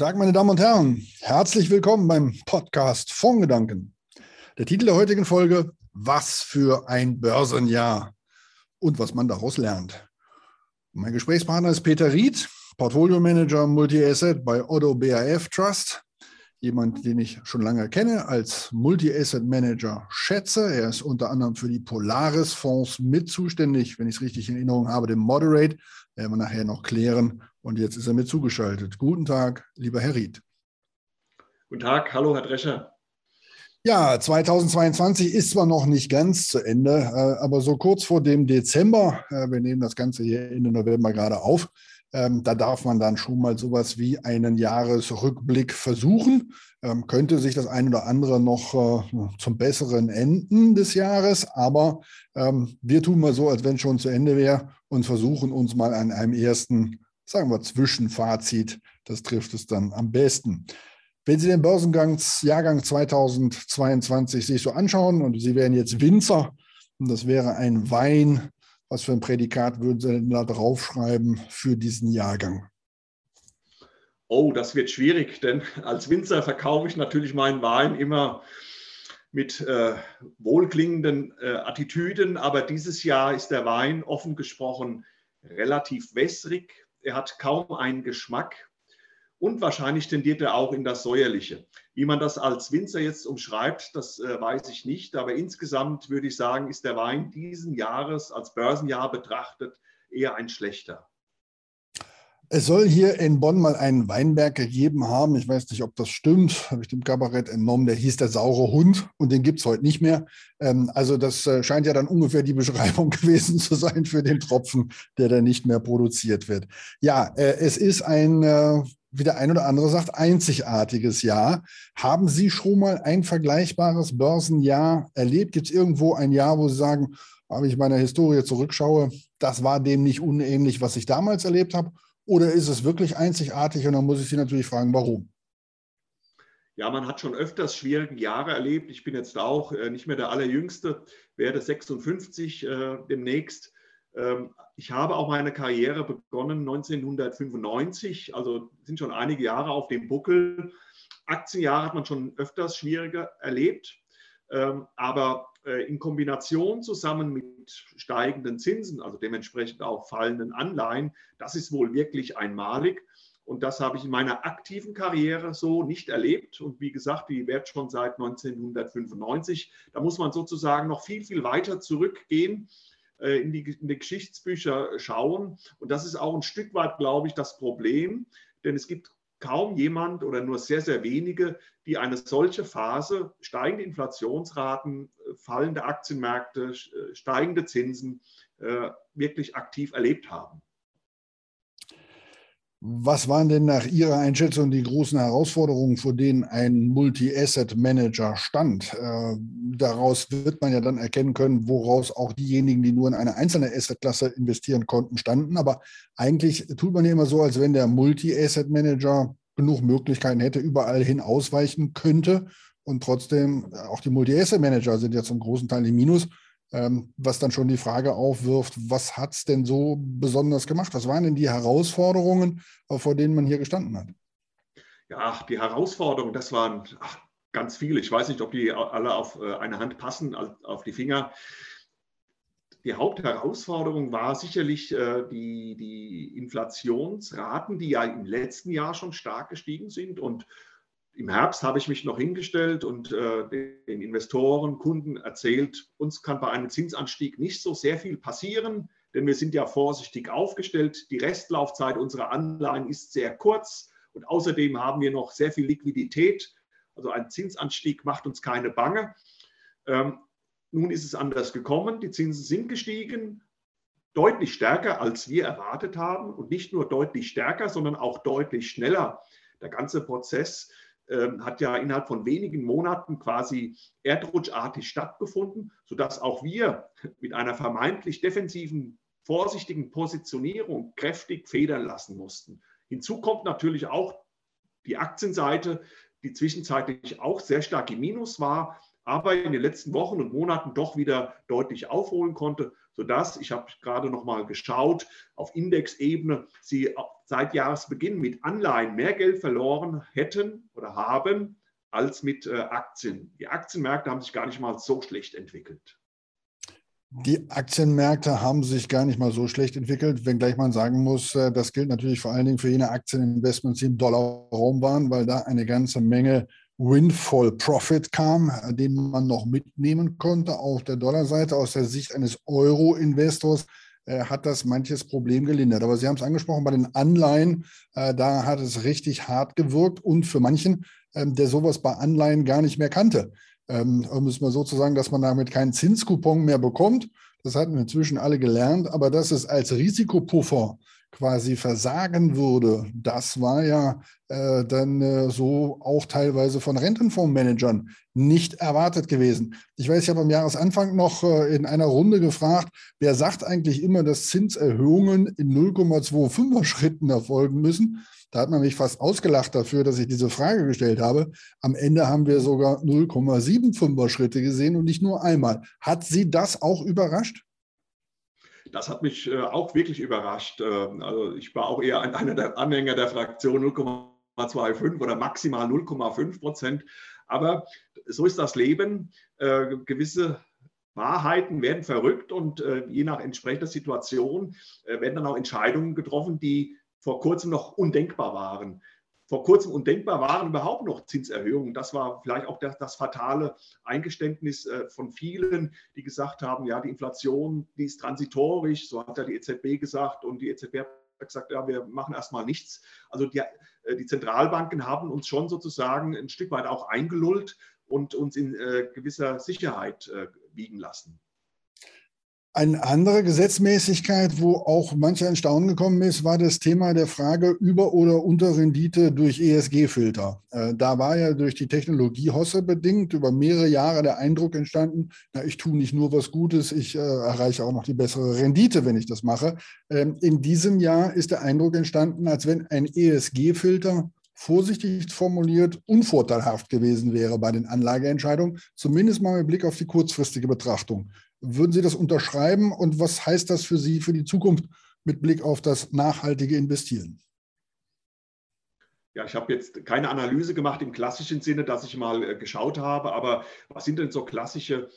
Guten Tag, meine Damen und Herren. Herzlich willkommen beim Podcast Fondgedanken. Der Titel der heutigen Folge: Was für ein Börsenjahr und was man daraus lernt. Mein Gesprächspartner ist Peter Ried, Portfolio Manager Multi-Asset bei Otto BAF Trust. Jemand, den ich schon lange kenne, als Multi-Asset Manager schätze. Er ist unter anderem für die Polaris-Fonds mit zuständig, wenn ich es richtig in Erinnerung habe, dem Moderate. Werden wir nachher noch klären, und jetzt ist er mir zugeschaltet. Guten Tag, lieber Herr Ried. Guten Tag, hallo Herr Drescher. Ja, 2022 ist zwar noch nicht ganz zu Ende, äh, aber so kurz vor dem Dezember, äh, wir nehmen das Ganze hier Ende November gerade auf, ähm, da darf man dann schon mal sowas wie einen Jahresrückblick versuchen. Ähm, könnte sich das eine oder andere noch äh, zum besseren Enden des Jahres, aber ähm, wir tun mal so, als wenn es schon zu Ende wäre und versuchen uns mal an einem ersten sagen wir, Zwischenfazit. Das trifft es dann am besten. Wenn Sie den Börsengangsjahrgang 2022 sich so anschauen und Sie wären jetzt Winzer und das wäre ein Wein, was für ein Prädikat würden Sie denn da draufschreiben für diesen Jahrgang? Oh, das wird schwierig, denn als Winzer verkaufe ich natürlich meinen Wein immer mit äh, wohlklingenden äh, Attitüden, aber dieses Jahr ist der Wein offen gesprochen relativ wässrig, er hat kaum einen Geschmack und wahrscheinlich tendiert er auch in das Säuerliche. Wie man das als Winzer jetzt umschreibt, das äh, weiß ich nicht, aber insgesamt würde ich sagen, ist der Wein diesen Jahres als Börsenjahr betrachtet eher ein schlechter. Es soll hier in Bonn mal einen Weinberg gegeben haben. Ich weiß nicht, ob das stimmt. Habe ich dem Kabarett entnommen. Der hieß der saure Hund und den gibt es heute nicht mehr. Ähm, also das äh, scheint ja dann ungefähr die Beschreibung gewesen zu sein für den Tropfen, der dann nicht mehr produziert wird. Ja, äh, es ist ein, äh, wie der ein oder andere sagt, einzigartiges Jahr. Haben Sie schon mal ein vergleichbares Börsenjahr erlebt? Gibt es irgendwo ein Jahr, wo Sie sagen, habe ich meiner Historie zurückschaue, das war dem nicht unähnlich, was ich damals erlebt habe? Oder ist es wirklich einzigartig? Und dann muss ich Sie natürlich fragen, warum? Ja, man hat schon öfters schwierige Jahre erlebt. Ich bin jetzt auch äh, nicht mehr der Allerjüngste, werde 56 äh, demnächst. Ähm, ich habe auch meine Karriere begonnen 1995, also sind schon einige Jahre auf dem Buckel. Aktienjahre hat man schon öfters schwieriger erlebt. Ähm, aber in Kombination zusammen mit steigenden Zinsen, also dementsprechend auch fallenden Anleihen, das ist wohl wirklich einmalig. Und das habe ich in meiner aktiven Karriere so nicht erlebt. Und wie gesagt, die wird schon seit 1995. Da muss man sozusagen noch viel, viel weiter zurückgehen, äh, in die, in die Geschichtsbücher schauen. Und das ist auch ein Stück weit, glaube ich, das Problem. Denn es gibt kaum jemand oder nur sehr, sehr wenige, die eine solche Phase, steigende Inflationsraten, fallende Aktienmärkte, äh, steigende Zinsen äh, wirklich aktiv erlebt haben. Was waren denn nach Ihrer Einschätzung die großen Herausforderungen, vor denen ein Multi-Asset-Manager stand? Äh, daraus wird man ja dann erkennen können, woraus auch diejenigen, die nur in eine einzelne Asset-Klasse investieren konnten, standen. Aber eigentlich tut man ja immer so, als wenn der Multi-Asset-Manager genug Möglichkeiten hätte, überall hin ausweichen könnte. Und trotzdem, auch die Multi-Asset-Manager sind ja zum großen Teil im Minus was dann schon die Frage aufwirft, was hat es denn so besonders gemacht? Was waren denn die Herausforderungen, äh, vor denen man hier gestanden hat? Ja, die Herausforderungen, das waren ach, ganz viele. Ich weiß nicht, ob die alle auf äh, eine Hand passen, auf die Finger. Die Hauptherausforderung war sicherlich äh, die, die Inflationsraten, die ja im letzten Jahr schon stark gestiegen sind und im Herbst habe ich mich noch hingestellt und äh, den Investoren, Kunden erzählt, uns kann bei einem Zinsanstieg nicht so sehr viel passieren, denn wir sind ja vorsichtig aufgestellt. Die Restlaufzeit unserer Anleihen ist sehr kurz und außerdem haben wir noch sehr viel Liquidität. Also ein Zinsanstieg macht uns keine Bange. Ähm, nun ist es anders gekommen. Die Zinsen sind gestiegen, deutlich stärker, als wir erwartet haben und nicht nur deutlich stärker, sondern auch deutlich schneller. Der ganze Prozess hat ja innerhalb von wenigen Monaten quasi erdrutschartig stattgefunden, sodass auch wir mit einer vermeintlich defensiven, vorsichtigen Positionierung kräftig federn lassen mussten. Hinzu kommt natürlich auch die Aktienseite, die zwischenzeitlich auch sehr stark im Minus war, aber in den letzten Wochen und Monaten doch wieder deutlich aufholen konnte, sodass, ich habe gerade noch mal geschaut, auf Indexebene sie seit Jahresbeginn mit Anleihen mehr Geld verloren hätten oder haben als mit äh, Aktien. Die Aktienmärkte haben sich gar nicht mal so schlecht entwickelt. Die Aktienmärkte haben sich gar nicht mal so schlecht entwickelt, wenngleich man sagen muss, äh, das gilt natürlich vor allen Dingen für jene Aktieninvestments, die im Dollarraum waren, weil da eine ganze Menge Windfall Profit kam, den man noch mitnehmen konnte auf der Dollarseite. Aus der Sicht eines Euro-Investors äh, hat das manches Problem gelindert. Aber Sie haben es angesprochen, bei den Anleihen, äh, da hat es richtig hart gewirkt und für manchen, ähm, der sowas bei Anleihen gar nicht mehr kannte. Ähm, um es mal so zu sagen, dass man damit keinen Zinskupon mehr bekommt. Das hatten inzwischen alle gelernt, aber dass es als Risikopuffer quasi versagen würde, das war ja äh, dann äh, so auch teilweise von Rentenfondsmanagern nicht erwartet gewesen. Ich weiß, ich habe am Jahresanfang noch äh, in einer Runde gefragt, wer sagt eigentlich immer, dass Zinserhöhungen in 0,25er Schritten erfolgen müssen. Da hat man mich fast ausgelacht dafür, dass ich diese Frage gestellt habe. Am Ende haben wir sogar 0,75er Schritte gesehen und nicht nur einmal. Hat Sie das auch überrascht? Das hat mich äh, auch wirklich überrascht. Ähm, also ich war auch eher einer der Anhänger der Fraktion 0,25 oder maximal 0,5 Prozent. Aber so ist das Leben. Äh, gewisse Wahrheiten werden verrückt und äh, je nach entsprechender Situation werden dann auch Entscheidungen getroffen, die vor kurzem noch undenkbar waren vor kurzem undenkbar waren überhaupt noch Zinserhöhungen. Das war vielleicht auch das, das fatale Eingeständnis äh, von vielen, die gesagt haben, ja, die Inflation, die ist transitorisch, so hat ja die EZB gesagt und die EZB hat gesagt, ja, wir machen erstmal nichts. Also die, äh, die Zentralbanken haben uns schon sozusagen ein Stück weit auch eingelullt und uns in äh, gewisser Sicherheit wiegen lassen. Eine andere Gesetzmäßigkeit, wo auch mancher in Staunen gekommen ist, war das Thema der Frage Über- oder Unterrendite durch ESG-Filter. Äh, da war ja durch die Technologie Hosse bedingt über mehrere Jahre der Eindruck entstanden, na, ich tue nicht nur was Gutes, ich äh, erreiche auch noch die bessere Rendite, wenn ich das mache. Ähm, in diesem Jahr ist der Eindruck entstanden, als wenn ein ESG-Filter vorsichtig formuliert unvorteilhaft gewesen wäre bei den Anlageentscheidungen, zumindest mal mit Blick auf die kurzfristige Betrachtung. Würden Sie das unterschreiben und was heißt das für Sie für die Zukunft mit Blick auf das nachhaltige Investieren? Ja, ich habe jetzt keine Analyse gemacht im klassischen Sinne, dass ich mal äh, geschaut habe, aber was sind denn so klassische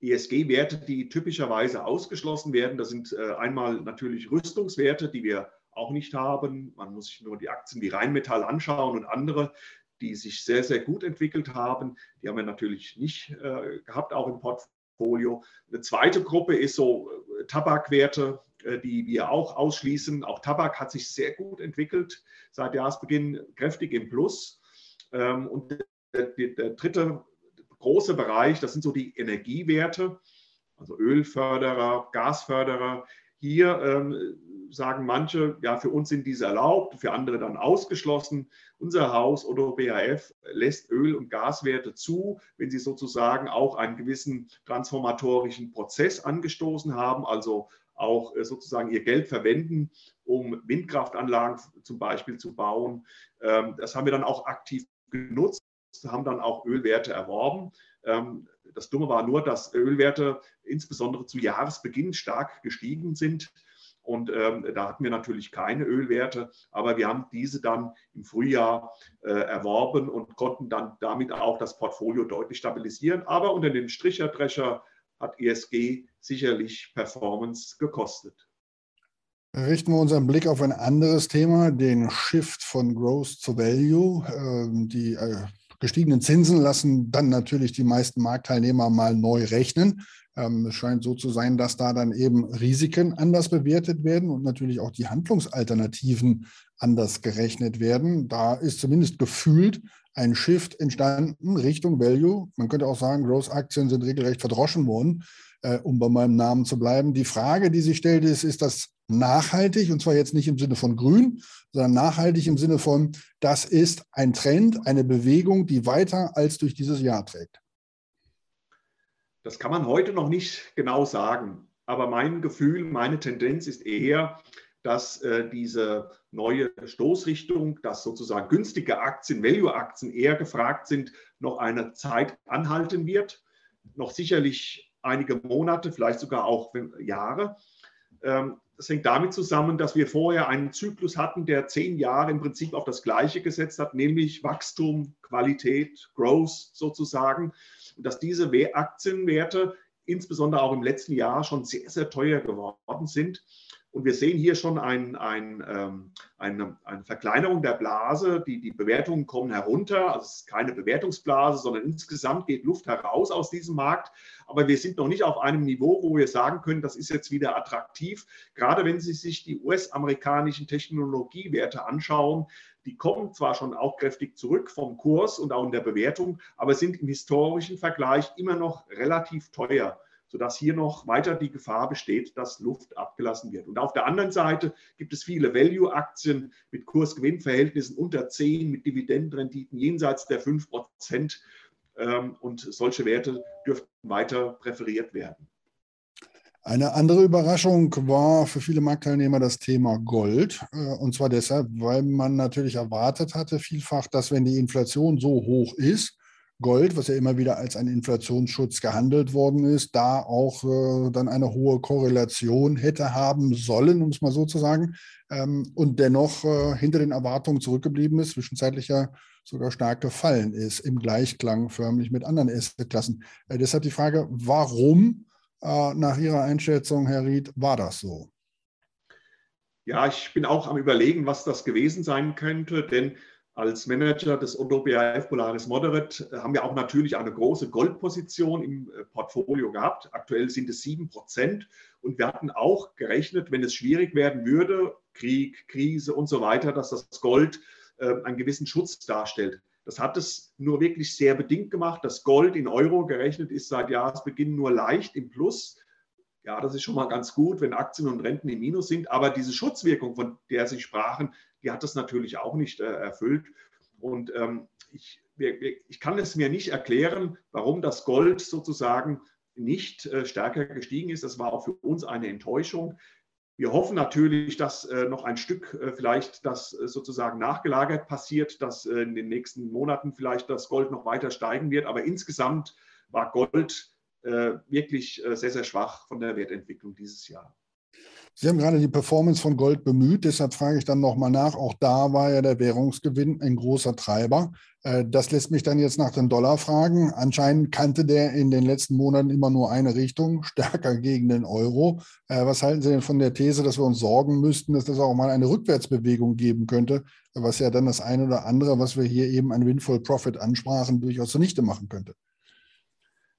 ESG-Werte, die typischerweise ausgeschlossen werden? Das sind äh, einmal natürlich Rüstungswerte, die wir auch nicht haben. Man muss sich nur die Aktien wie Rheinmetall anschauen und andere, die sich sehr, sehr gut entwickelt haben. Die haben wir natürlich nicht äh, gehabt, auch im Portfolio. Portfolio. Eine zweite Gruppe ist so äh, Tabakwerte, äh, die wir auch ausschließen. Auch Tabak hat sich sehr gut entwickelt, seit Jahresbeginn kräftig im Plus. Ähm, und der, der dritte große Bereich, das sind so die Energiewerte, also Ölförderer, Gasförderer. Hier ähm, sagen manche, ja, für uns sind diese erlaubt, für andere dann ausgeschlossen. Unser Haus oder BAF lässt Öl- und Gaswerte zu, wenn sie sozusagen auch einen gewissen transformatorischen Prozess angestoßen haben, also auch äh, sozusagen ihr Geld verwenden, um Windkraftanlagen zum Beispiel zu bauen. Ähm, das haben wir dann auch aktiv genutzt, haben dann auch Ölwerte erworben. Das Dumme war nur, dass Ölwerte insbesondere zu Jahresbeginn stark gestiegen sind. Und ähm, da hatten wir natürlich keine Ölwerte, aber wir haben diese dann im Frühjahr äh, erworben und konnten dann damit auch das Portfolio deutlich stabilisieren. Aber unter dem Stricherdrescher hat ESG sicherlich Performance gekostet. Richten wir unseren Blick auf ein anderes Thema, den Shift von Growth to Value. Ähm, die äh, gestiegenen Zinsen lassen dann natürlich die meisten Marktteilnehmer mal neu rechnen. Ähm, es scheint so zu sein, dass da dann eben Risiken anders bewertet werden und natürlich auch die Handlungsalternativen anders gerechnet werden. Da ist zumindest gefühlt ein Shift entstanden Richtung Value. Man könnte auch sagen, Growth-Aktien sind regelrecht verdroschen worden, äh, um bei meinem Namen zu bleiben. Die Frage, die sich stellt, ist, ist das nachhaltig? Und zwar jetzt nicht im Sinne von grün, sondern nachhaltig im Sinne von, das ist ein Trend, eine Bewegung, die weiter als durch dieses Jahr trägt. Das kann man heute noch nicht genau sagen. Aber mein Gefühl, meine Tendenz ist eher, dass äh, diese neue Stoßrichtung, dass sozusagen günstige Aktien, Value-Aktien eher gefragt sind, noch eine Zeit anhalten wird. Noch sicherlich einige Monate, vielleicht sogar auch Jahre. Ähm, das hängt damit zusammen, dass wir vorher einen Zyklus hatten, der zehn Jahre im Prinzip auf das Gleiche gesetzt hat, nämlich Wachstum, Qualität, Growth sozusagen. Und dass diese Aktienwerte insbesondere auch im letzten Jahr schon sehr, sehr teuer geworden sind. Und wir sehen hier schon ein, ein, ähm, eine, eine, Verkleinerung der Blase. Die, die Bewertungen kommen herunter. Also es ist keine Bewertungsblase, sondern insgesamt geht Luft heraus aus diesem Markt. Aber wir sind noch nicht auf einem Niveau, wo wir sagen können, das ist jetzt wieder attraktiv. Gerade wenn Sie sich die US-amerikanischen Technologiewerte anschauen, die kommen zwar schon auch kräftig zurück vom Kurs und auch in der Bewertung, aber sind im historischen Vergleich immer noch relativ teuer sodass hier noch weiter die Gefahr besteht, dass Luft abgelassen wird. Und auf der anderen Seite gibt es viele Value-Aktien mit Kurs-Gewinn-Verhältnissen unter 10, mit Dividendenrenditen jenseits der 5 Prozent. Ähm, und solche Werte dürften weiter präferiert werden. Eine andere Überraschung war für viele Marktteilnehmer das Thema Gold. Äh, und zwar deshalb, weil man natürlich erwartet hatte, vielfach, dass wenn die Inflation so hoch ist, Gold, was ja immer wieder als ein Inflationsschutz gehandelt worden ist, da auch äh, dann eine hohe Korrelation hätte haben sollen, um es mal so zu sagen, ähm, und dennoch äh, hinter den Erwartungen zurückgeblieben ist, zwischenzeitlich ja sogar stark gefallen ist, im Gleichklang förmlich mit anderen Assetklassen. Äh, deshalb die Frage, warum äh, nach Ihrer Einschätzung, Herr Ried, war das so? Ja, ich bin auch am Überlegen, was das gewesen sein könnte, denn als Manager des Otto BAF Polaris Moderate haben wir auch natürlich eine große Goldposition im äh, Portfolio gehabt. Aktuell sind es sieben Prozent. Und wir hatten auch gerechnet, wenn es schwierig werden würde, Krieg, Krise und so weiter, dass das Gold äh, einen gewissen Schutz darstellt. Das hat es nur wirklich sehr bedingt gemacht. Das Gold in Euro gerechnet ist seit Jahresbeginn nur leicht im Plus. Ja, das ist schon mal ganz gut, wenn Aktien und Renten im Minus sind. Aber diese Schutzwirkung, von der Sie sprachen, die hat das natürlich auch nicht äh, erfüllt. Und ähm, ich, ich kann es mir nicht erklären, warum das Gold sozusagen nicht äh, stärker gestiegen ist. Das war auch für uns eine Enttäuschung. Wir hoffen natürlich, dass äh, noch ein Stück äh, vielleicht das äh, sozusagen nachgelagert passiert, dass äh, in den nächsten Monaten vielleicht das Gold noch weiter steigen wird. Aber insgesamt war Gold wirklich sehr, sehr schwach von der Wertentwicklung dieses Jahr. Sie haben gerade die Performance von Gold bemüht, deshalb frage ich dann nochmal nach. Auch da war ja der Währungsgewinn ein großer Treiber. Äh, das lässt mich dann jetzt nach dem Dollar fragen. Anscheinend kannte der in den letzten Monaten immer nur eine Richtung, stärker gegen den Euro. Äh, was halten Sie denn von der These, dass wir uns sorgen müssten, dass das auch mal eine Rückwärtsbewegung geben könnte, was ja dann das eine oder andere, was wir hier eben an Windful Profit ansprachen, durchaus zunichte machen könnte?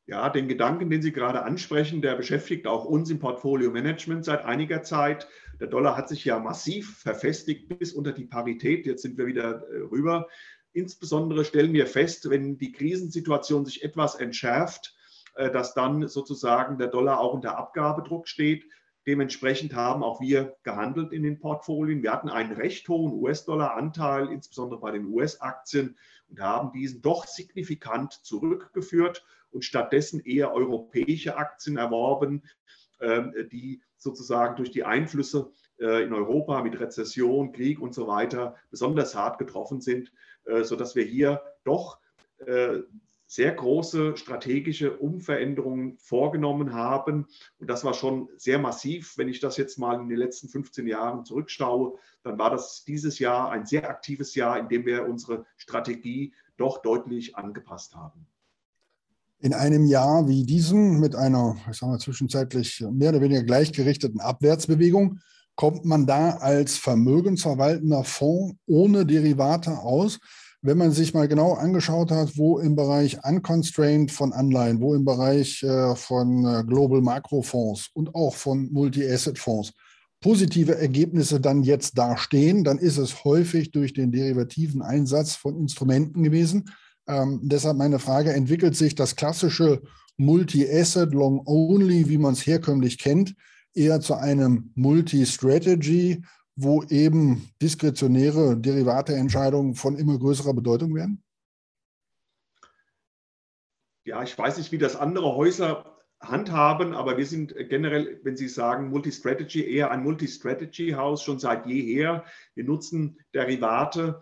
Ja, den Gedanken, den Sie gerade ansprechen, der beschäftigt auch uns im Portfolio Management seit einiger Zeit. Der Dollar hat sich ja massiv verfestigt bis unter die Parität. Jetzt sind wir wieder äh, rüber. Insbesondere stellen wir fest, wenn die Krisensituation sich etwas entschärft, äh, dass dann sozusagen der Dollar auch unter Abgabedruck steht. Dementsprechend haben auch wir gehandelt in den Portfolien. Wir hatten einen recht hohen US-Dollar-Anteil, insbesondere bei den US-Aktien, und haben diesen doch signifikant zurückgeführt und stattdessen eher europäische Aktien erworben, ähm, die sozusagen durch die Einflüsse äh, in Europa mit Rezession, Krieg und so weiter besonders hart getroffen sind, äh, sodass wir hier doch äh, sehr große strategische Umveränderungen vorgenommen haben. Und das war schon sehr massiv. Wenn ich das jetzt mal in den letzten 15 Jahren zurückschaue, dann war das dieses Jahr ein sehr aktives Jahr, in dem wir unsere Strategie doch deutlich angepasst haben. In einem Jahr wie diesem mit einer, ich sage mal, zwischenzeitlich mehr oder weniger gleichgerichteten Abwärtsbewegung kommt man da als vermögensverwaltender Fonds ohne Derivate aus. Wenn man sich mal genau angeschaut hat, wo im Bereich Unconstrained von Anleihen, wo im Bereich äh, von äh, Global Makrofonds und auch von Multi-Asset-Fonds positive Ergebnisse dann jetzt dastehen, dann ist es häufig durch den derivativen Einsatz von Instrumenten gewesen. Ähm, deshalb meine Frage, entwickelt sich das klassische Multi-Asset, Long-Only, wie man es herkömmlich kennt, eher zu einem Multi-Strategy, wo eben diskretionäre Derivateentscheidungen von immer größerer Bedeutung werden? Ja, ich weiß nicht, wie das andere Häuser handhaben, aber wir sind generell, wenn Sie sagen Multistrategy, eher ein Multistrategy-Haus schon seit jeher. Wir nutzen Derivate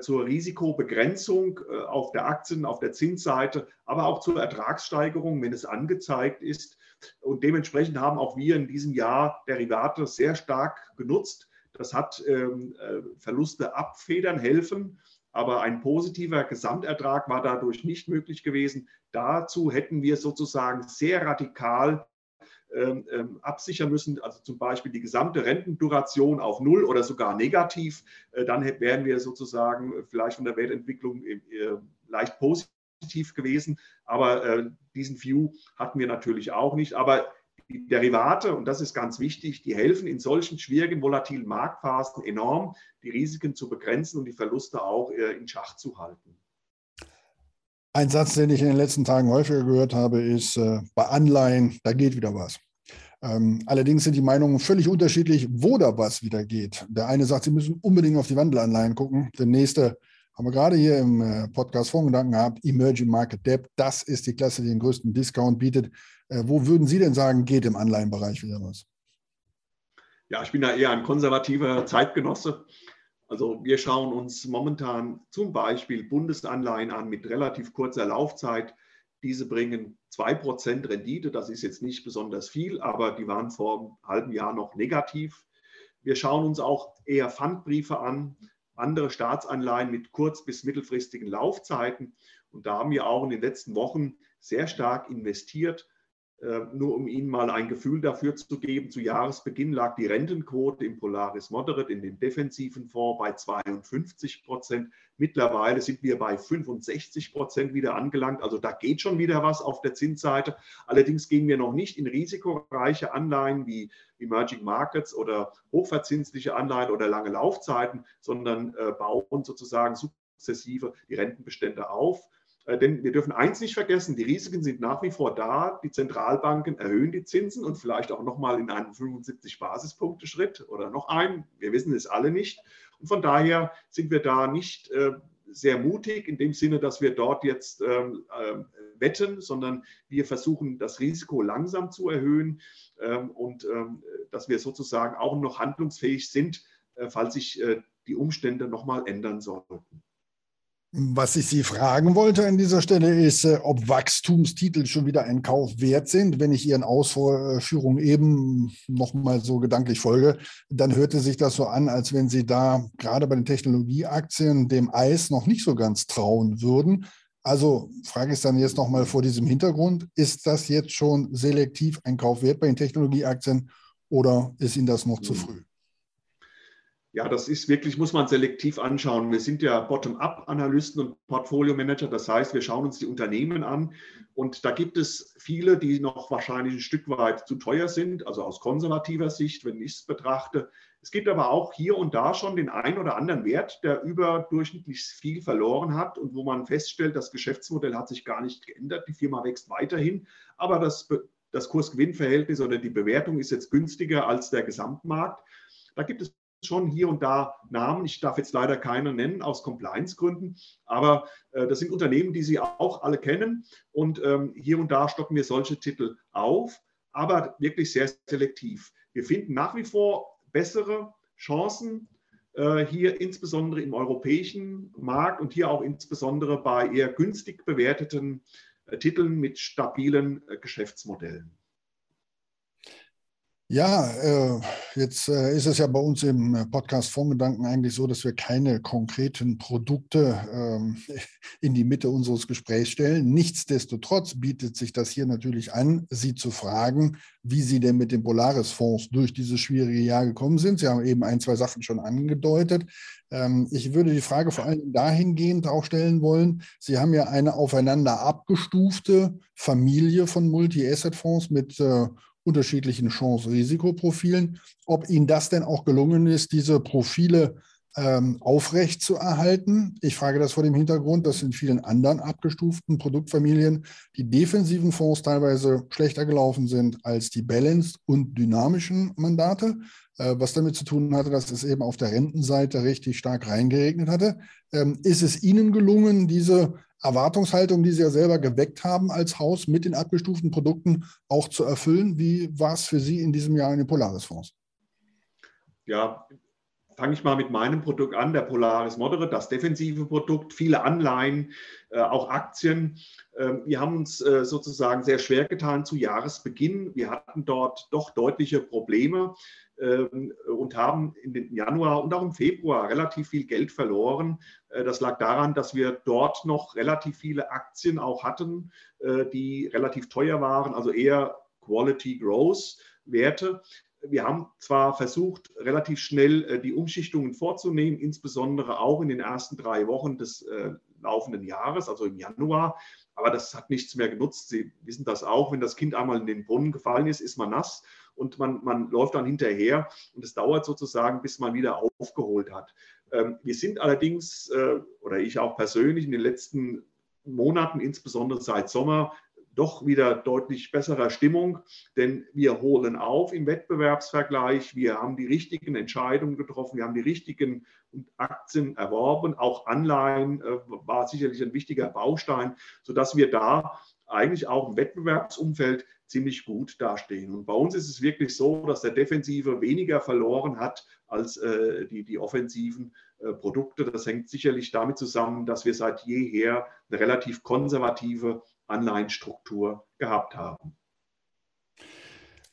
zur Risikobegrenzung äh, auf der Aktien-, auf der Zinsseite, aber auch zur Ertragssteigerung, wenn es angezeigt ist. Und dementsprechend haben auch wir in diesem Jahr Derivate sehr stark genutzt. Das hat ähm, äh, Verluste abfedern helfen aber ein positiver Gesamtertrag war dadurch nicht möglich gewesen. Dazu hätten wir sozusagen sehr radikal ähm, ähm, absichern müssen, also zum Beispiel die gesamte Rentenduration auf Null oder sogar negativ, äh, dann wären wir sozusagen vielleicht von der Wertentwicklung äh, leicht positiv gewesen. Aber äh, diesen View hatten wir natürlich auch nicht. Aber die Derivate, und das ist ganz wichtig, die helfen in solchen schwierigen, volatilen Marktphasen enorm, die Risiken zu begrenzen und die Verluste auch äh, in Schach zu halten. Ein Satz, den ich in den letzten Tagen häufiger gehört habe, ist, äh, bei Anleihen, da geht wieder was. Ähm, allerdings sind die Meinungen völlig unterschiedlich, wo da was wieder geht. Der eine sagt, Sie müssen unbedingt auf die Wandelanleihen gucken. Der nächste haben wir gerade hier im äh, Podcast Vorgedanken gehabt, Emerging Market Debt, das ist die Klasse, die den größten Discount bietet. Äh, wo würden Sie denn sagen, geht im Anleihenbereich wieder was? Ja, ich bin da eher ein konservativer Zeitgenosse. Also wir schauen uns momentan zum Beispiel Bundesanleihen an mit relativ kurzer Laufzeit. Diese bringen 2% Rendite. Das ist jetzt nicht besonders viel, aber die waren vor einem halben Jahr noch negativ. Wir schauen uns auch eher Pfandbriefe an, andere Staatsanleihen mit kurz- bis mittelfristigen Laufzeiten. Und da haben wir auch in den letzten Wochen sehr stark investiert. Äh, nur um Ihnen mal ein Gefühl dafür zu geben, zu Jahresbeginn lag die Rentenquote im Polaris Moderate, in dem defensiven Fonds, bei 52 Prozent. Mittlerweile sind wir bei 65 Prozent wieder angelangt. Also da geht schon wieder was auf der Zinsseite. Allerdings gehen wir noch nicht in risikoreiche Anleihen wie Emerging Markets oder hochverzinsliche Anleihen oder lange Laufzeiten, sondern äh, bauen sozusagen sukzessive die Rentenbestände auf. Äh, denn wir dürfen eins nicht vergessen, die Risiken sind nach wie vor da. Die Zentralbanken erhöhen die Zinsen und vielleicht auch nochmal in einem 75-Basispunkte-Schritt oder noch einen. Wir wissen es alle nicht. Und von daher sind wir da nicht äh, sehr mutig in dem Sinne, dass wir dort jetzt ähm, äh, wetten, sondern wir versuchen, das Risiko langsam zu erhöhen ähm, und ähm, dass wir sozusagen auch noch handlungsfähig sind, falls sich die Umstände nochmal ändern sollten. Was ich Sie fragen wollte an dieser Stelle ist, äh, ob Wachstumstitel schon wieder ein Kauf wert sind. Wenn ich Ihren Ausführungen eben nochmal so gedanklich folge, dann hörte sich das so an, als wenn Sie da gerade bei den Technologieaktien dem Eis noch nicht so ganz trauen würden. Also frage ich dann jetzt nochmal vor diesem Hintergrund, ist das jetzt schon selektiv ein Kauf wert bei den Technologieaktien oder ist Ihnen das noch zu hm. früh? Ja, das ist wirklich, muss man selektiv anschauen. Wir sind ja Bottom-up-Analysten und Portfolio-Manager. Das heißt, wir schauen uns die Unternehmen an und da gibt es viele, die noch wahrscheinlich ein Stück weit zu teuer sind, also aus konservativer Sicht, wenn ich es betrachte. Es gibt aber auch hier und da schon den einen oder anderen Wert, der überdurchschnittlich viel verloren hat und wo man feststellt, das Geschäftsmodell hat sich gar nicht geändert. Die Firma wächst weiterhin, aber das, das Kurs-Gewinn-Verhältnis oder die Bewertung ist jetzt günstiger als der Gesamtmarkt. Da gibt es schon hier und da Namen. Ich darf jetzt leider keine nennen aus Compliance-Gründen, aber äh, das sind Unternehmen, die Sie auch alle kennen. Und ähm, hier und da stocken wir solche Titel auf, aber wirklich sehr selektiv. Wir finden nach wie vor bessere Chancen äh, hier insbesondere im europäischen Markt und hier auch insbesondere bei eher günstig bewerteten äh, Titeln mit stabilen äh, Geschäftsmodellen. Ja, äh, jetzt äh, ist es ja bei uns im äh, Podcast Fondgedanken eigentlich so, dass wir keine konkreten Produkte ähm, in die Mitte unseres Gesprächs stellen. Nichtsdestotrotz bietet sich das hier natürlich an, Sie zu fragen, wie Sie denn mit den Polaris-Fonds durch dieses schwierige Jahr gekommen sind. Sie haben eben ein, zwei Sachen schon angedeutet. Ähm, ich würde die Frage vor allem dahingehend auch stellen wollen. Sie haben ja eine aufeinander abgestufte Familie von Multi-Asset-Fonds mit unterschiedlichen Chance-Risikoprofilen. Ob Ihnen das denn auch gelungen ist, diese Profile ähm, aufrecht zu erhalten. Ich frage das vor dem Hintergrund, dass in vielen anderen abgestuften Produktfamilien die defensiven Fonds teilweise schlechter gelaufen sind als die balanced und dynamischen Mandate, äh, was damit zu tun hatte, dass es eben auf der Rentenseite richtig stark reingeregnet hatte. Ähm, ist es Ihnen gelungen, diese Erwartungshaltung, die Sie ja selber geweckt haben als Haus mit den abgestuften Produkten auch zu erfüllen. Wie war es für Sie in diesem Jahr in den Polaris-Fonds? Ja, fange ich mal mit meinem Produkt an, der Polaris Moderate, das defensive Produkt, viele Anleihen, äh, auch Aktien. Ähm, wir haben uns äh, sozusagen sehr schwer getan zu Jahresbeginn. Wir hatten dort doch deutliche Probleme ähm, und haben in den Januar und auch im Februar relativ viel Geld verloren. Äh, das lag daran, dass wir dort noch relativ viele Aktien auch hatten, die relativ teuer waren, also eher Quality Growth Werte wir haben zwar versucht, relativ schnell äh, die Umschichtungen vorzunehmen, insbesondere auch in den ersten drei Wochen des äh, laufenden Jahres, also im Januar, aber das hat nichts mehr genutzt. Sie wissen das auch, wenn das Kind einmal in den Brunnen gefallen ist, ist man nass und man, man läuft dann hinterher und es dauert sozusagen, bis man wieder aufgeholt hat. Ähm, wir sind allerdings, äh, oder ich auch persönlich, in den letzten Monaten, insbesondere seit Sommer, doch wieder deutlich besserer Stimmung, denn wir holen auf im Wettbewerbsvergleich. Wir haben die richtigen Entscheidungen getroffen, wir haben die richtigen Aktien erworben, auch Anleihen äh, war sicherlich ein wichtiger Baustein, sodass wir da eigentlich auch im Wettbewerbsumfeld ziemlich gut dastehen. Und bei uns ist es wirklich so, dass der Defensive weniger verloren hat als äh, die, die offensiven äh, Produkte. Das hängt sicherlich damit zusammen, dass wir seit jeher eine relativ konservative Anleihenstruktur gehabt haben.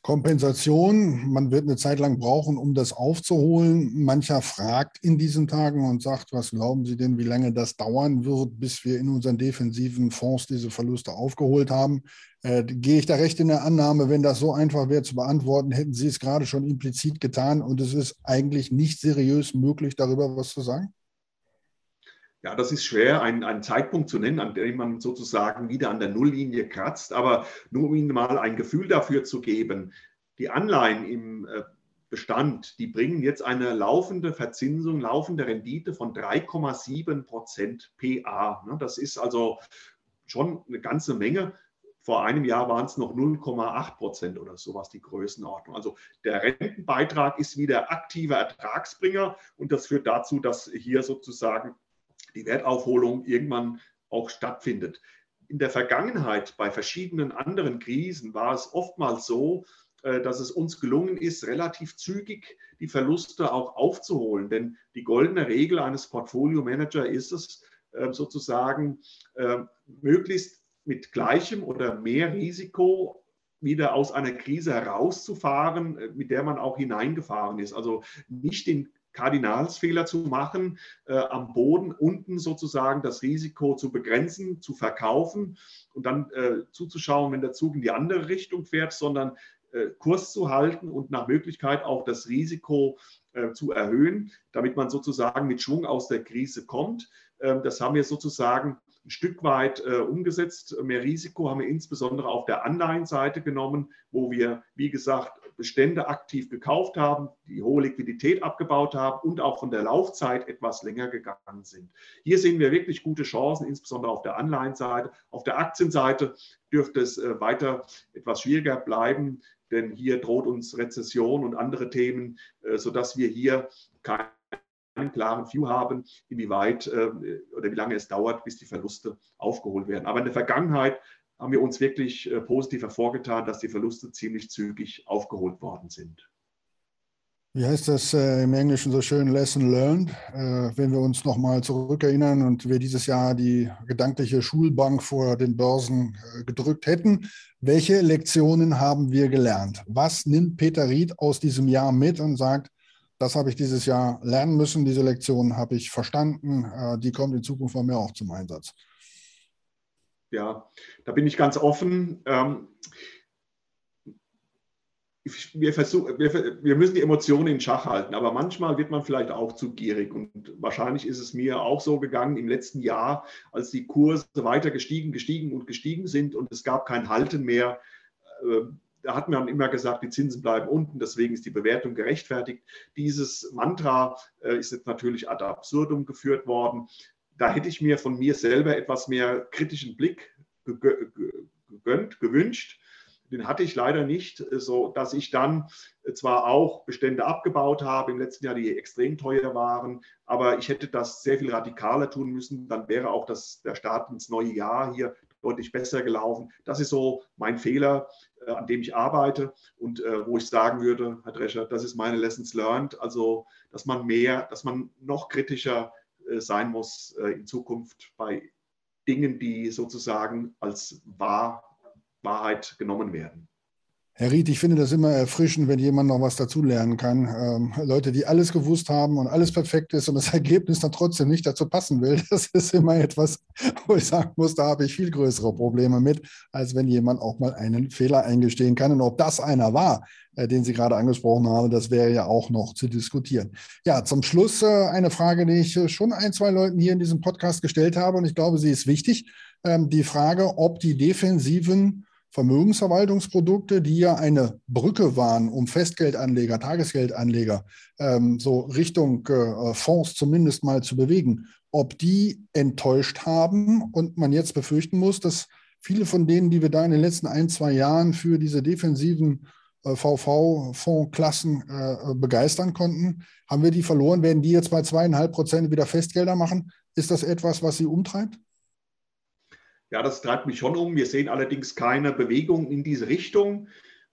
Kompensation, man wird eine Zeit lang brauchen, um das aufzuholen. Mancher fragt in diesen Tagen und sagt, was glauben Sie denn, wie lange das dauern wird, bis wir in unseren defensiven Fonds diese Verluste aufgeholt haben? Äh, gehe ich da recht in der Annahme, wenn das so einfach wäre zu beantworten, hätten Sie es gerade schon implizit getan und es ist eigentlich nicht seriös möglich, darüber was zu sagen? Ja, das ist schwer, einen, einen, Zeitpunkt zu nennen, an dem man sozusagen wieder an der Nulllinie kratzt. Aber nur um Ihnen mal ein Gefühl dafür zu geben, die Anleihen im äh, Bestand, die bringen jetzt eine laufende Verzinsung, laufende Rendite von 3,7 Prozent PA. Ne, das ist also schon eine ganze Menge. Vor einem Jahr waren es noch 0,8 Prozent oder sowas, die Größenordnung. Also der Rentenbeitrag ist wieder aktiver Ertragsbringer und das führt dazu, dass hier sozusagen die Wertaufholung irgendwann auch stattfindet. In der Vergangenheit bei verschiedenen anderen Krisen war es oftmals so, äh, dass es uns gelungen ist, relativ zügig die Verluste auch aufzuholen. Denn die goldene Regel eines Portfolio-Manager ist es, äh, sozusagen äh, möglichst mit gleichem oder mehr Risiko wieder aus einer Krise herauszufahren, mit der man auch hineingefahren ist. Also nicht den Kardinalsfehler zu machen, äh, am Boden unten sozusagen das Risiko zu begrenzen, zu verkaufen und dann äh, zuzuschauen, wenn der Zug in die andere Richtung fährt, sondern äh, Kurs zu halten und nach Möglichkeit auch das Risiko äh, zu erhöhen, damit man sozusagen mit Schwung aus der Krise kommt. Ähm, das haben wir sozusagen ein Stück weit äh, umgesetzt. Mehr Risiko haben wir insbesondere auf der Anleihenseite genommen, wo wir, wie gesagt, Bestände aktiv gekauft haben, die hohe Liquidität abgebaut haben und auch von der Laufzeit etwas länger gegangen sind. Hier sehen wir wirklich gute Chancen, insbesondere auf der Anleihenseite. Auf der Aktienseite dürfte es äh, weiter etwas schwieriger bleiben, denn hier droht uns Rezession und andere Themen, äh, sodass wir hier kein einen klaren View haben, inwieweit äh, oder wie lange es dauert, bis die Verluste aufgeholt werden. Aber in der Vergangenheit haben wir uns wirklich äh, positiv hervorgetan, dass die Verluste ziemlich zügig aufgeholt worden sind. Wie heißt das äh, im Englischen so schön, Lesson Learned? Äh, wenn wir uns nochmal zurückerinnern und wir dieses Jahr die gedankliche Schulbank vor den Börsen äh, gedrückt hätten, welche Lektionen haben wir gelernt? Was nimmt Peter Ried aus diesem Jahr mit und sagt, das habe ich dieses Jahr lernen müssen, diese Lektion habe ich verstanden, äh, die kommt in Zukunft von mir auch zum Einsatz. Ja, da bin ich ganz offen. Ähm, wir, versuch, wir, wir, müssen die Emotionen in Schach halten, aber manchmal wird man vielleicht auch zu gierig. Und wahrscheinlich ist es mir auch so gegangen im letzten Jahr, als die Kurse weiter gestiegen, gestiegen und gestiegen sind und es gab kein Halten mehr. Äh, da hat man immer gesagt, die Zinsen bleiben unten, deswegen ist die Bewertung gerechtfertigt. Dieses Mantra äh, ist jetzt natürlich ad absurdum geführt worden. Da hätte ich mir von mir selber etwas mehr kritischen Blick gegönnt, gewünscht. Den hatte ich leider nicht, so dass ich dann zwar auch Bestände abgebaut habe im letzten Jahr, die extrem teuer waren, aber ich hätte das sehr viel radikaler tun müssen. Dann wäre auch das, der Start ins neue Jahr hier deutlich besser gelaufen. Das ist so mein Fehler, äh, an dem ich arbeite und äh, wo ich sagen würde, Herr Drescher, das ist meine Lessons learned. Also, dass man mehr, dass man noch kritischer äh, sein muss in Zukunft bei Dingen, die sozusagen als Wahr, Wahrheit genommen werden. Herr Ried, ich finde das immer erfrischend, wenn jemand noch was dazulernen kann. Ähm, Leute, die alles gewusst haben und alles perfekt ist und das Ergebnis dann trotzdem nicht dazu passen will, das ist immer etwas, wo ich sagen muss, da habe ich viel größere Probleme mit, als wenn jemand auch mal einen Fehler eingestehen kann. Und ob das einer war, äh, den Sie gerade angesprochen haben, das wäre ja auch noch zu diskutieren. Ja, zum Schluss äh, eine Frage, die ich äh, schon ein, zwei Leuten hier in diesem Podcast gestellt habe und ich glaube, sie ist wichtig. Ähm, die Frage, ob die defensiven Vermögensverwaltungsprodukte, die ja eine Brücke waren, um Festgeldanleger, Tagesgeldanleger ähm, so Richtung äh, Fonds zumindest mal zu bewegen, ob die enttäuscht haben und man jetzt befürchten muss, dass viele von denen, die wir da in den letzten ein, zwei Jahren für diese defensiven äh, VV-Fondsklassen äh, begeistern konnten, haben wir die verloren? Werden die jetzt bei zweieinhalb Prozent wieder Festgelder machen? Ist das etwas, was Sie umtreibt? Ja, das treibt mich schon um. Wir sehen allerdings keine Bewegung in diese Richtung,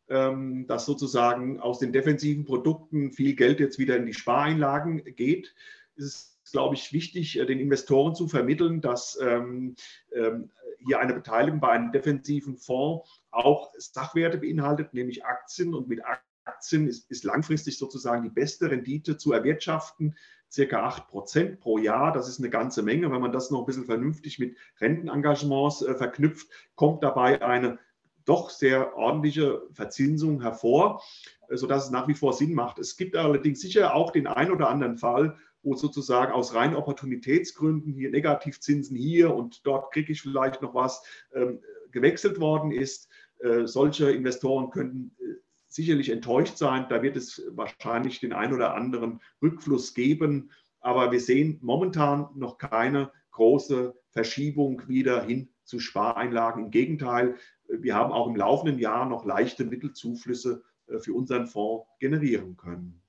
ähm, dass sozusagen aus den defensiven Produkten viel Geld jetzt wieder in die Spareinlagen geht. Es ist, glaube ich, wichtig, äh, den Investoren zu vermitteln, dass ähm, ähm, hier eine Beteiligung bei einem defensiven Fonds auch Sachwerte beinhaltet, nämlich Aktien. Und mit Aktien ist, ist langfristig sozusagen die beste Rendite zu erwirtschaften circa 8 Prozent pro Jahr. Das ist eine ganze Menge. Wenn man das noch ein bisschen vernünftig mit Rentenengagements äh, verknüpft, kommt dabei eine doch sehr ordentliche Verzinsung hervor, äh, sodass es nach wie vor Sinn macht. Es gibt allerdings sicher auch den einen oder anderen Fall, wo sozusagen aus rein Opportunitätsgründen hier Negativzinsen hier und dort kriege ich vielleicht noch was ähm, gewechselt worden ist. Äh, solche Investoren könnten äh, sicherlich enttäuscht sein. Da wird es wahrscheinlich den ein oder anderen Rückfluss geben. Aber wir sehen momentan noch keine große Verschiebung wieder hin zu Spareinlagen. Im Gegenteil, wir haben auch im laufenden Jahr noch leichte Mittelzuflüsse äh, für unseren Fonds generieren können.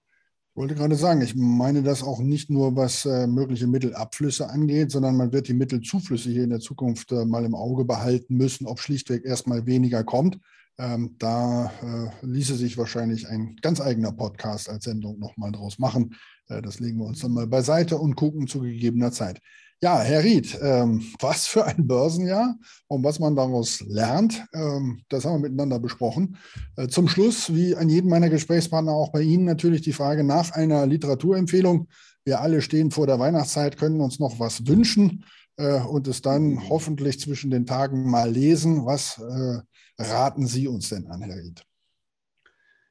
Ich wollte gerade sagen, ich meine das auch nicht nur, was äh, mögliche Mittelabflüsse angeht, sondern man wird die Mittelzuflüsse hier in der Zukunft äh, mal im Auge behalten müssen, ob schlichtweg erstmal weniger kommt. Ähm, da äh, ließe sich wahrscheinlich ein ganz eigener Podcast als Sendung nochmal draus machen. Das legen wir uns dann mal beiseite und gucken zu gegebener Zeit. Ja, Herr Ried, ähm, was für ein Börsenjahr und was man daraus lernt, ähm, das haben wir miteinander besprochen. Äh, zum Schluss, wie an jedem meiner Gesprächspartner, auch bei Ihnen natürlich die Frage nach einer Literaturempfehlung. Wir alle stehen vor der Weihnachtszeit, können uns noch was wünschen äh, und es dann hoffentlich zwischen den Tagen mal lesen. Was äh, raten Sie uns denn an, Herr Ried?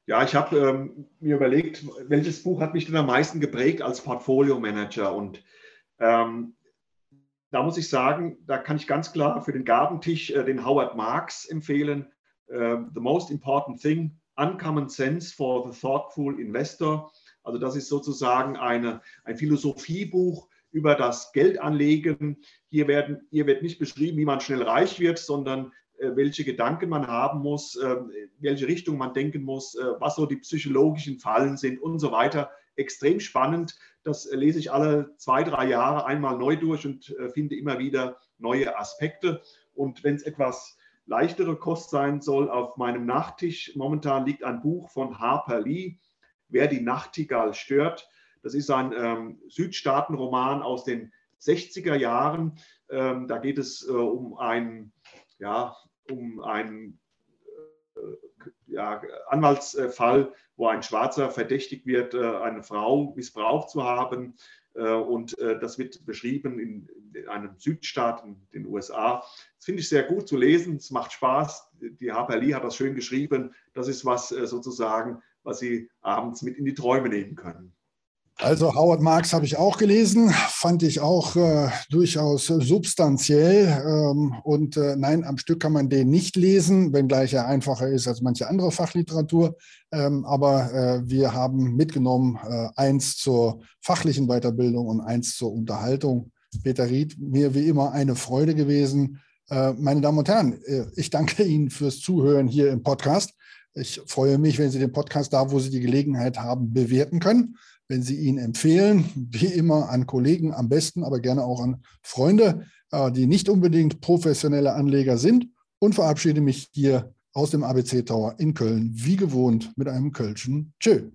Ja, ich habe ähm, mir überlegt, welches Buch hat mich denn am meisten geprägt als Portfolio-Manager? Und ähm, da muss ich sagen, da kann ich ganz klar für den Gabentisch äh, den Howard Marks empfehlen. Äh, the Most Important Thing, Uncommon Sense for the Thoughtful Investor. Also das ist sozusagen eine, ein Philosophiebuch über das Geldanlegen. Hier, werden, hier wird nicht beschrieben, wie man schnell reich wird, sondern äh, welche Gedanken man haben muss, ähm, welche Richtung man denken muss, äh, was so die psychologischen Fallen sind und so weiter. Extrem spannend. Das äh, lese ich alle zwei, drei Jahre einmal neu durch und finde immer wieder neue Aspekte. Und wenn es etwas leichtere Kost sein soll, auf meinem Nachttisch momentan liegt ein Buch von Harper Lee, Wer die Nachtigall stört. Das ist ein ähm, Südstaatenroman aus den 60er Jahren. Ähm, da geht es äh, um einen ja, um einen äh, ja, Anwaltsfall, wo ein Schwarzer verdächtigt wird, äh, eine Frau missbraucht zu haben. Äh, und das wird beschrieben in, einem Südstaat in den USA. Das finde ich sehr gut zu lesen. Es macht Spaß. Die Harper Lee hat das schön geschrieben. Das ist was sozusagen, was Sie abends mit in die Träume nehmen können. Also Howard Marks habe ich auch gelesen, fand ich auch äh, durchaus substanziell. Ähm, und äh, nein, am Stück kann man den nicht lesen, wenngleich er einfacher ist als manche andere Fachliteratur. Ähm, aber äh, wir haben mitgenommen äh, eins zur fachlichen Weiterbildung und eins zur Unterhaltung. Peter Ried, mir wie immer eine Freude gewesen. Äh, meine Damen und Herren, äh, ich danke Ihnen fürs Zuhören hier im Podcast. Ich freue mich, wenn Sie den Podcast da, wo Sie die Gelegenheit haben, bewerten können. Wenn Sie ihn empfehlen, wie immer an Kollegen am besten, aber gerne auch an Freunde, äh, die nicht unbedingt professionelle Anleger sind und verabschiede mich hier aus dem ABC Tower in Köln, wie gewohnt, mit einem Kölschen Tschö.